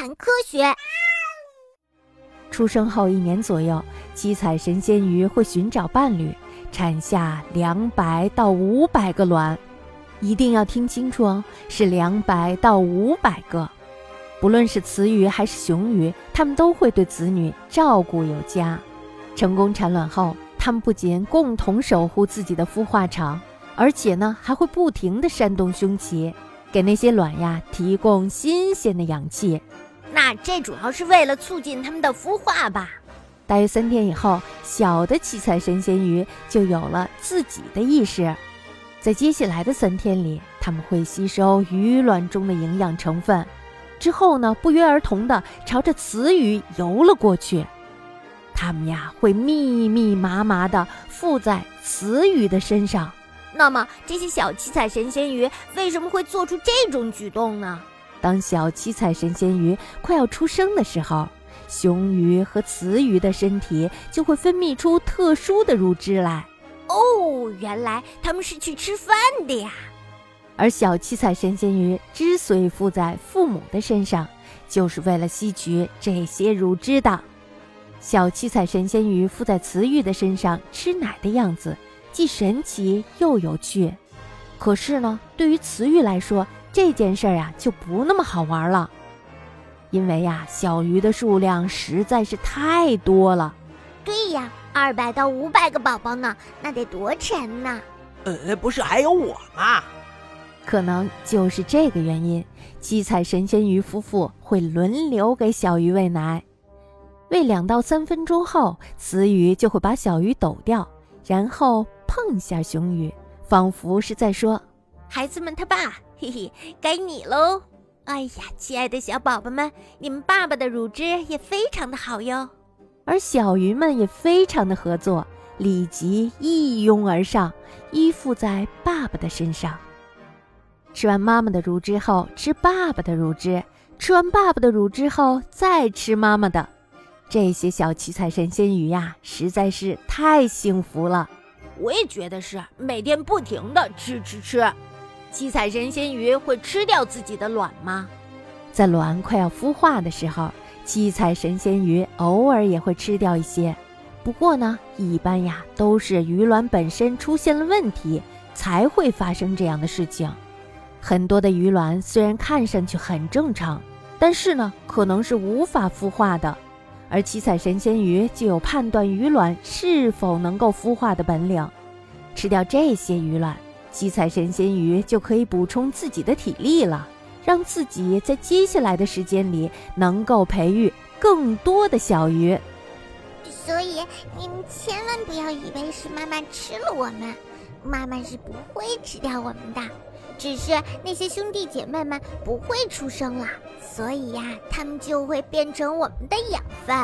谈科学。出生后一年左右，七彩神仙鱼会寻找伴侣，产下两百到五百个卵。一定要听清楚哦，是两百到五百个。不论是雌鱼还是雄鱼，它们都会对子女照顾有加。成功产卵后，它们不仅共同守护自己的孵化场，而且呢，还会不停地扇动胸鳍，给那些卵呀提供新鲜的氧气。那这主要是为了促进它们的孵化吧？大约三天以后，小的七彩神仙鱼就有了自己的意识。在接下来的三天里，它们会吸收鱼卵中的营养成分，之后呢，不约而同地朝着雌鱼游了过去。它们呀，会密密麻麻地附在雌鱼的身上。那么，这些小七彩神仙鱼为什么会做出这种举动呢？当小七彩神仙鱼快要出生的时候，雄鱼和雌鱼的身体就会分泌出特殊的乳汁来。哦，原来他们是去吃饭的呀！而小七彩神仙鱼之所以附在父母的身上，就是为了吸取这些乳汁的。小七彩神仙鱼附在雌鱼的身上吃奶的样子，既神奇又有趣。可是呢，对于雌鱼来说，这件事儿呀就不那么好玩了，因为呀，小鱼的数量实在是太多了。对呀。二百到五百个宝宝呢，那得多沉呐！呃，不是还有我吗？可能就是这个原因，七彩神仙鱼夫妇会轮流给小鱼喂奶。喂两到三分钟后，雌鱼就会把小鱼抖掉，然后碰一下雄鱼，仿佛是在说：“孩子们，他爸，嘿嘿，该你喽！哎呀，亲爱的小宝宝们，你们爸爸的乳汁也非常的好哟。”而小鱼们也非常的合作，立即一拥而上，依附在爸爸的身上。吃完妈妈的乳汁后，吃爸爸的乳汁；吃完爸爸的乳汁后，再吃妈妈的。这些小七彩神仙鱼呀，实在是太幸福了。我也觉得是，每天不停的吃吃吃。七彩神仙鱼会吃掉自己的卵吗？在卵快要孵化的时候。七彩神仙鱼偶尔也会吃掉一些，不过呢，一般呀都是鱼卵本身出现了问题，才会发生这样的事情。很多的鱼卵虽然看上去很正常，但是呢，可能是无法孵化的。而七彩神仙鱼就有判断鱼卵是否能够孵化的本领。吃掉这些鱼卵，七彩神仙鱼就可以补充自己的体力了。让自己在接下来的时间里能够培育更多的小鱼，所以你们千万不要以为是妈妈吃了我们，妈妈是不会吃掉我们的，只是那些兄弟姐妹们不会出生了，所以呀，他们就会变成我们的养分。